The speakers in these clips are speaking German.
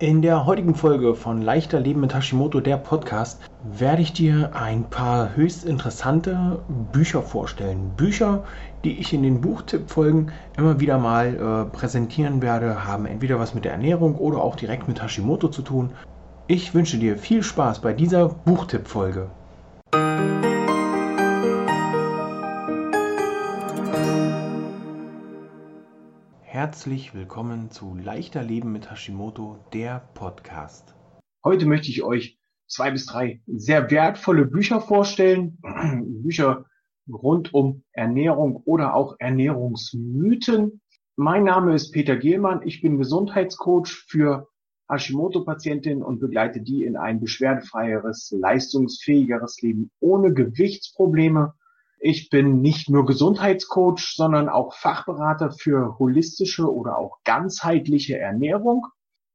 In der heutigen Folge von Leichter Leben mit Hashimoto, der Podcast, werde ich dir ein paar höchst interessante Bücher vorstellen. Bücher, die ich in den Buchtippfolgen immer wieder mal äh, präsentieren werde, haben entweder was mit der Ernährung oder auch direkt mit Hashimoto zu tun. Ich wünsche dir viel Spaß bei dieser Buchtippfolge. Herzlich willkommen zu Leichter Leben mit Hashimoto, der Podcast. Heute möchte ich euch zwei bis drei sehr wertvolle Bücher vorstellen. Bücher rund um Ernährung oder auch Ernährungsmythen. Mein Name ist Peter Gehlmann. Ich bin Gesundheitscoach für Hashimoto-Patientinnen und begleite die in ein beschwerdefreieres, leistungsfähigeres Leben ohne Gewichtsprobleme ich bin nicht nur Gesundheitscoach, sondern auch Fachberater für holistische oder auch ganzheitliche Ernährung.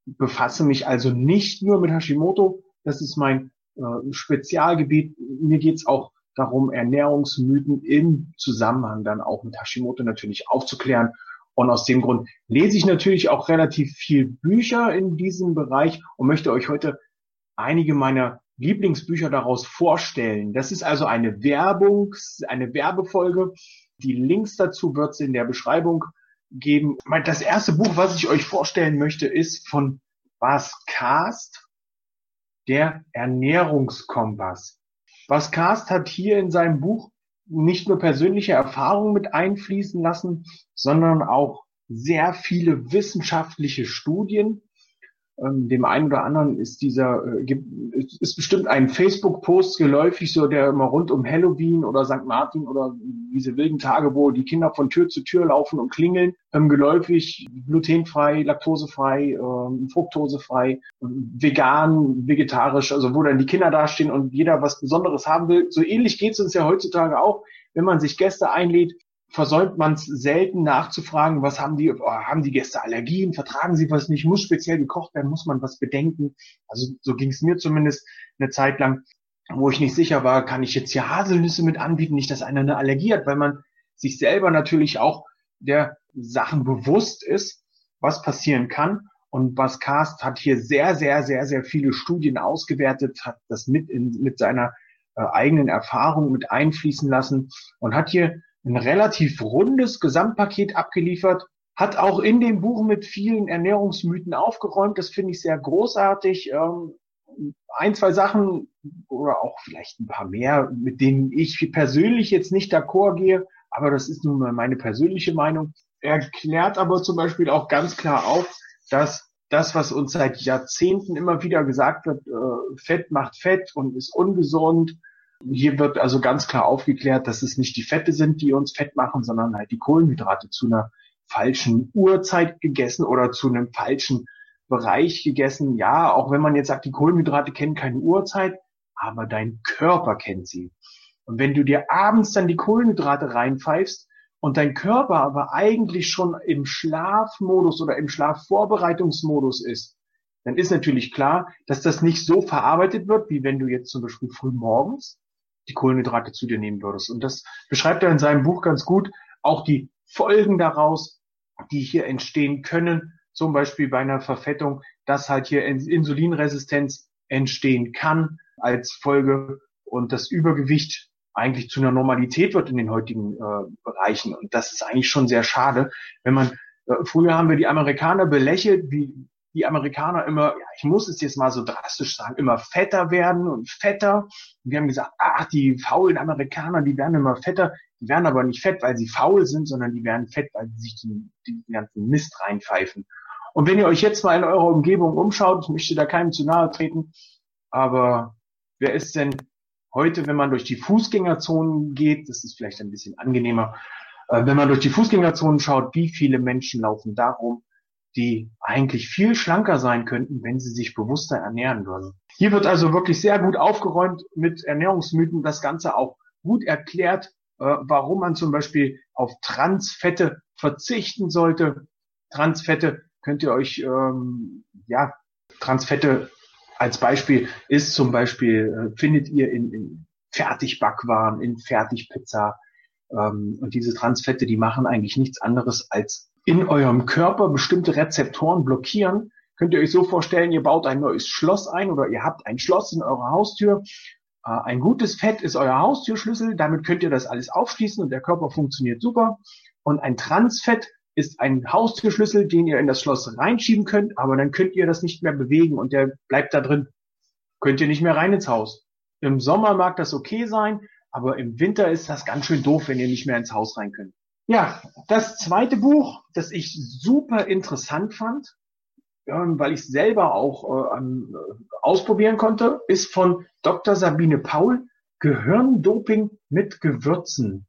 Befasse mich also nicht nur mit Hashimoto. Das ist mein äh, Spezialgebiet. Mir geht's auch darum, Ernährungsmythen im Zusammenhang dann auch mit Hashimoto natürlich aufzuklären. Und aus dem Grund lese ich natürlich auch relativ viel Bücher in diesem Bereich und möchte euch heute einige meiner Lieblingsbücher daraus vorstellen. Das ist also eine Werbung, eine Werbefolge. Die Links dazu wird es in der Beschreibung geben. Das erste Buch, was ich euch vorstellen möchte, ist von Bas Kast, der Ernährungskompass. Bas Kast hat hier in seinem Buch nicht nur persönliche Erfahrungen mit einfließen lassen, sondern auch sehr viele wissenschaftliche Studien ähm, dem einen oder anderen ist dieser, äh, ist bestimmt ein Facebook-Post geläufig, so der immer rund um Halloween oder St. Martin oder diese wilden Tage, wo die Kinder von Tür zu Tür laufen und klingeln, ähm, geläufig, glutenfrei, laktosefrei, ähm, fruktosefrei, vegan, vegetarisch, also wo dann die Kinder dastehen und jeder was Besonderes haben will. So ähnlich geht es uns ja heutzutage auch, wenn man sich Gäste einlädt, versäumt man es selten nachzufragen, was haben die, oh, haben die Gäste Allergien, vertragen sie was nicht, muss speziell gekocht werden, muss man was bedenken. Also so ging es mir zumindest eine Zeit lang, wo ich nicht sicher war, kann ich jetzt hier Haselnüsse mit anbieten, nicht, dass einer eine Allergie hat, weil man sich selber natürlich auch der Sachen bewusst ist, was passieren kann. Und Bas Cast hat hier sehr, sehr, sehr, sehr viele Studien ausgewertet, hat das mit in, mit seiner äh, eigenen Erfahrung mit einfließen lassen und hat hier ein relativ rundes Gesamtpaket abgeliefert, hat auch in dem Buch mit vielen Ernährungsmythen aufgeräumt. Das finde ich sehr großartig. Ähm, ein, zwei Sachen oder auch vielleicht ein paar mehr, mit denen ich persönlich jetzt nicht d'accord gehe, aber das ist nun mal meine persönliche Meinung. Er klärt aber zum Beispiel auch ganz klar auf, dass das, was uns seit Jahrzehnten immer wieder gesagt wird, äh, Fett macht Fett und ist ungesund hier wird also ganz klar aufgeklärt, dass es nicht die Fette sind, die uns fett machen, sondern halt die Kohlenhydrate zu einer falschen Uhrzeit gegessen oder zu einem falschen Bereich gegessen. Ja, auch wenn man jetzt sagt, die Kohlenhydrate kennen keine Uhrzeit, aber dein Körper kennt sie. Und wenn du dir abends dann die Kohlenhydrate reinpfeifst und dein Körper aber eigentlich schon im Schlafmodus oder im Schlafvorbereitungsmodus ist, dann ist natürlich klar, dass das nicht so verarbeitet wird, wie wenn du jetzt zum Beispiel früh morgens die Kohlenhydrate zu dir nehmen würdest. Und das beschreibt er in seinem Buch ganz gut. Auch die Folgen daraus, die hier entstehen können, zum Beispiel bei einer Verfettung, dass halt hier Insulinresistenz entstehen kann als Folge und das Übergewicht eigentlich zu einer Normalität wird in den heutigen äh, Bereichen. Und das ist eigentlich schon sehr schade, wenn man äh, Früher haben wir die Amerikaner belächelt, wie die Amerikaner immer, ja, ich muss es jetzt mal so drastisch sagen, immer fetter werden und fetter. Und wir haben gesagt, ach, die faulen Amerikaner, die werden immer fetter. Die werden aber nicht fett, weil sie faul sind, sondern die werden fett, weil sie sich den, den ganzen Mist reinpfeifen. Und wenn ihr euch jetzt mal in eurer Umgebung umschaut, ich möchte da keinem zu nahe treten, aber wer ist denn heute, wenn man durch die Fußgängerzonen geht, das ist vielleicht ein bisschen angenehmer, äh, wenn man durch die Fußgängerzonen schaut, wie viele Menschen laufen darum, die eigentlich viel schlanker sein könnten, wenn sie sich bewusster ernähren würden. Hier wird also wirklich sehr gut aufgeräumt mit Ernährungsmythen, das Ganze auch gut erklärt, äh, warum man zum Beispiel auf Transfette verzichten sollte. Transfette könnt ihr euch, ähm, ja, Transfette als Beispiel ist zum Beispiel, äh, findet ihr in, in Fertigbackwaren, in Fertigpizza. Ähm, und diese Transfette, die machen eigentlich nichts anderes als in eurem Körper bestimmte Rezeptoren blockieren, könnt ihr euch so vorstellen, ihr baut ein neues Schloss ein oder ihr habt ein Schloss in eurer Haustür. Äh, ein gutes Fett ist euer Haustürschlüssel, damit könnt ihr das alles aufschließen und der Körper funktioniert super. Und ein Transfett ist ein Haustürschlüssel, den ihr in das Schloss reinschieben könnt, aber dann könnt ihr das nicht mehr bewegen und der bleibt da drin. Könnt ihr nicht mehr rein ins Haus. Im Sommer mag das okay sein, aber im Winter ist das ganz schön doof, wenn ihr nicht mehr ins Haus rein könnt. Ja, das zweite Buch, das ich super interessant fand, weil ich es selber auch äh, äh, ausprobieren konnte, ist von Dr. Sabine Paul, Gehirndoping mit Gewürzen.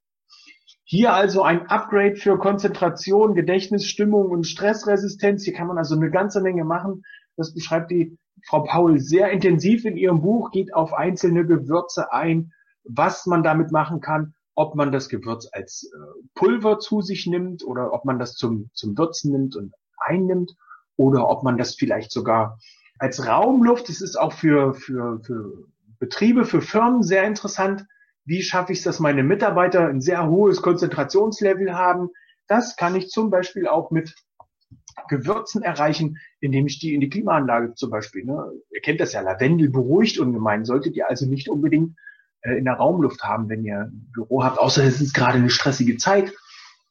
Hier also ein Upgrade für Konzentration, Gedächtnis, Stimmung und Stressresistenz. Hier kann man also eine ganze Menge machen. Das beschreibt die Frau Paul sehr intensiv in ihrem Buch, geht auf einzelne Gewürze ein, was man damit machen kann ob man das Gewürz als äh, Pulver zu sich nimmt oder ob man das zum, zum Würzen nimmt und einnimmt oder ob man das vielleicht sogar als Raumluft, das ist auch für, für, für Betriebe, für Firmen sehr interessant. Wie schaffe ich es, dass meine Mitarbeiter ein sehr hohes Konzentrationslevel haben? Das kann ich zum Beispiel auch mit Gewürzen erreichen, indem ich die in die Klimaanlage zum Beispiel, ne, ihr kennt das ja, Lavendel beruhigt ungemein, solltet ihr also nicht unbedingt in der Raumluft haben, wenn ihr ein Büro habt, außer es ist gerade eine stressige Zeit,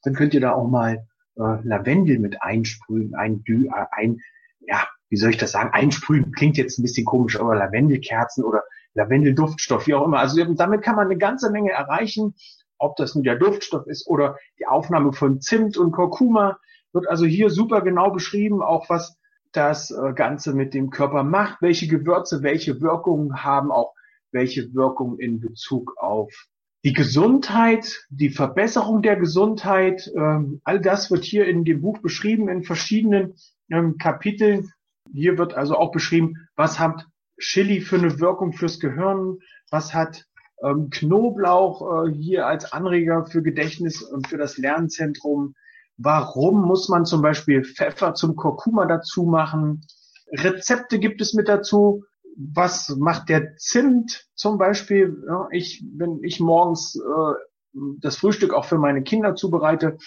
dann könnt ihr da auch mal äh, Lavendel mit einsprühen, ein, äh, ein, ja, wie soll ich das sagen, einsprühen klingt jetzt ein bisschen komisch, aber Lavendelkerzen oder Lavendelduftstoff, wie auch immer. Also damit kann man eine ganze Menge erreichen, ob das nun der Duftstoff ist oder die Aufnahme von Zimt und Kurkuma, wird also hier super genau beschrieben, auch was das äh, Ganze mit dem Körper macht, welche Gewürze welche Wirkungen haben, auch welche Wirkung in Bezug auf die Gesundheit, die Verbesserung der Gesundheit. Ähm, all das wird hier in dem Buch beschrieben in verschiedenen ähm, Kapiteln. Hier wird also auch beschrieben, was hat Chili für eine Wirkung fürs Gehirn, was hat ähm, Knoblauch äh, hier als Anreger für Gedächtnis und für das Lernzentrum. Warum muss man zum Beispiel Pfeffer zum Kurkuma dazu machen? Rezepte gibt es mit dazu was macht der Zimt zum Beispiel? Ja, ich, wenn ich morgens äh, das Frühstück auch für meine Kinder zubereite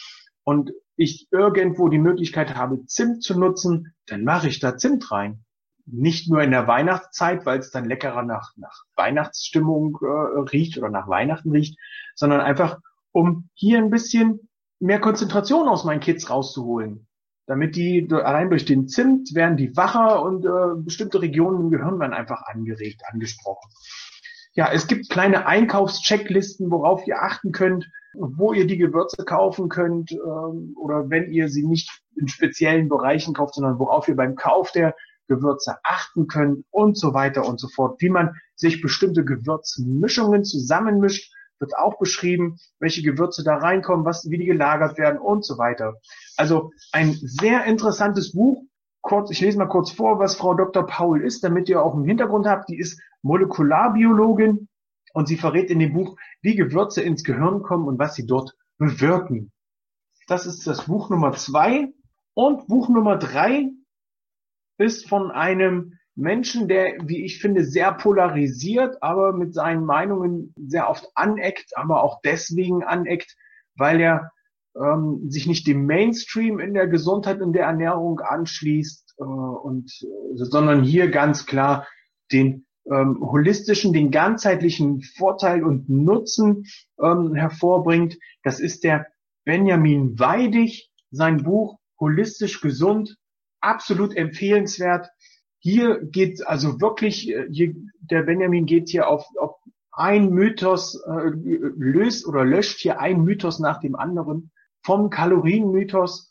und ich irgendwo die Möglichkeit habe, Zimt zu nutzen, dann mache ich da Zimt rein. Nicht nur in der Weihnachtszeit, weil es dann leckerer nach, nach Weihnachtsstimmung äh, riecht oder nach Weihnachten riecht, sondern einfach, um hier ein bisschen mehr Konzentration aus meinen Kids rauszuholen damit die allein durch den Zimt werden die wacher und äh, bestimmte Regionen im Gehirn werden einfach angeregt, angesprochen. Ja, es gibt kleine Einkaufschecklisten, worauf ihr achten könnt, wo ihr die Gewürze kaufen könnt ähm, oder wenn ihr sie nicht in speziellen Bereichen kauft, sondern worauf ihr beim Kauf der Gewürze achten könnt und so weiter und so fort, wie man sich bestimmte Gewürzmischungen zusammenmischt wird auch beschrieben, welche Gewürze da reinkommen, was, wie die gelagert werden und so weiter. Also ein sehr interessantes Buch. Kurz, ich lese mal kurz vor, was Frau Dr. Paul ist, damit ihr auch im Hintergrund habt. Die ist Molekularbiologin und sie verrät in dem Buch, wie Gewürze ins Gehirn kommen und was sie dort bewirken. Das ist das Buch Nummer zwei. Und Buch Nummer drei ist von einem Menschen, der, wie ich finde, sehr polarisiert, aber mit seinen Meinungen sehr oft aneckt, aber auch deswegen aneckt, weil er ähm, sich nicht dem Mainstream in der Gesundheit und der Ernährung anschließt, äh, und, äh, sondern hier ganz klar den ähm, holistischen, den ganzheitlichen Vorteil und Nutzen ähm, hervorbringt. Das ist der Benjamin Weidig, sein Buch Holistisch Gesund, absolut empfehlenswert hier geht also wirklich, äh, hier, der Benjamin geht hier auf, auf ein Mythos, äh, löst oder löscht hier ein Mythos nach dem anderen, vom Kalorienmythos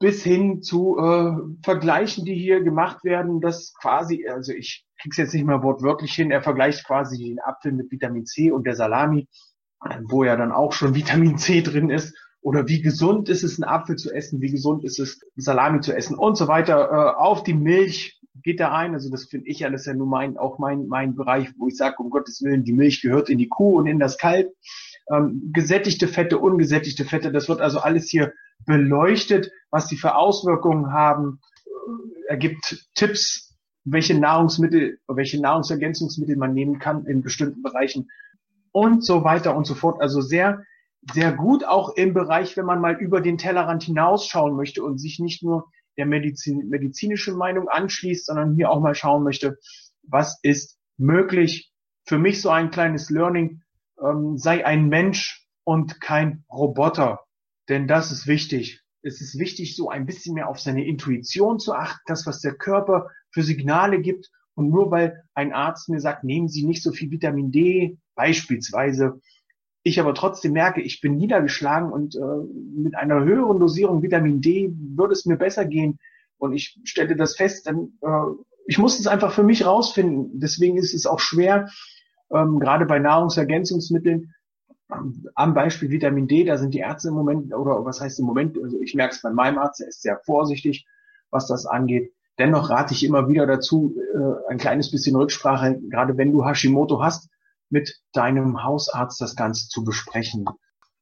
bis hin zu äh, Vergleichen, die hier gemacht werden, das quasi, also ich krieg's jetzt nicht mal wortwörtlich hin, er vergleicht quasi den Apfel mit Vitamin C und der Salami, wo ja dann auch schon Vitamin C drin ist. Oder wie gesund ist es, einen Apfel zu essen, wie gesund ist es, Salami zu essen und so weiter. Äh, auf die Milch, geht da ein. Also das finde ich ja, das ist ja nur mein, auch mein, mein Bereich, wo ich sage, um Gottes Willen, die Milch gehört in die Kuh und in das Kalb. Ähm, gesättigte Fette, ungesättigte Fette, das wird also alles hier beleuchtet, was die für Auswirkungen haben. Er gibt Tipps, welche Nahrungsmittel, welche Nahrungsergänzungsmittel man nehmen kann in bestimmten Bereichen und so weiter und so fort. Also sehr, sehr gut auch im Bereich, wenn man mal über den Tellerrand hinausschauen möchte und sich nicht nur der Medizin, medizinischen Meinung anschließt, sondern hier auch mal schauen möchte, was ist möglich. Für mich so ein kleines Learning, ähm, sei ein Mensch und kein Roboter. Denn das ist wichtig. Es ist wichtig, so ein bisschen mehr auf seine Intuition zu achten, das, was der Körper für Signale gibt. Und nur weil ein Arzt mir sagt, nehmen Sie nicht so viel Vitamin D, beispielsweise, ich aber trotzdem merke, ich bin niedergeschlagen und äh, mit einer höheren Dosierung Vitamin D würde es mir besser gehen und ich stelle das fest, dann äh, ich muss es einfach für mich rausfinden. Deswegen ist es auch schwer, ähm, gerade bei Nahrungsergänzungsmitteln, am Beispiel Vitamin D, da sind die Ärzte im Moment, oder was heißt im Moment, also ich merke es bei meinem Arzt, er ist sehr vorsichtig, was das angeht. Dennoch rate ich immer wieder dazu, äh, ein kleines bisschen Rücksprache, gerade wenn du Hashimoto hast, mit deinem Hausarzt das Ganze zu besprechen.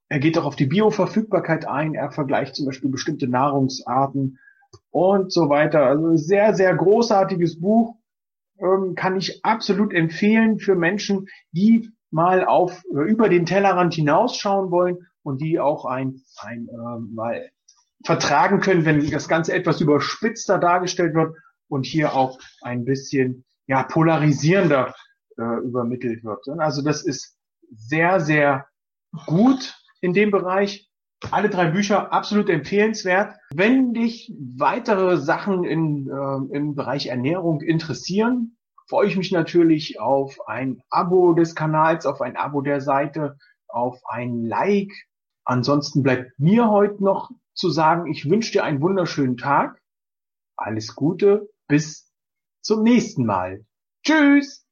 Er geht auch auf die Bioverfügbarkeit ein. Er vergleicht zum Beispiel bestimmte Nahrungsarten und so weiter. Also sehr, sehr großartiges Buch. Ähm, kann ich absolut empfehlen für Menschen, die mal auf äh, über den Tellerrand hinausschauen wollen und die auch ein, ein äh, mal vertragen können, wenn das Ganze etwas überspitzter dargestellt wird und hier auch ein bisschen ja polarisierender äh, übermittelt wird. Also das ist sehr, sehr gut in dem Bereich. Alle drei Bücher absolut empfehlenswert. Wenn dich weitere Sachen in, äh, im Bereich Ernährung interessieren, freue ich mich natürlich auf ein Abo des Kanals, auf ein Abo der Seite, auf ein Like. Ansonsten bleibt mir heute noch zu sagen, ich wünsche dir einen wunderschönen Tag. Alles Gute, bis zum nächsten Mal. Tschüss!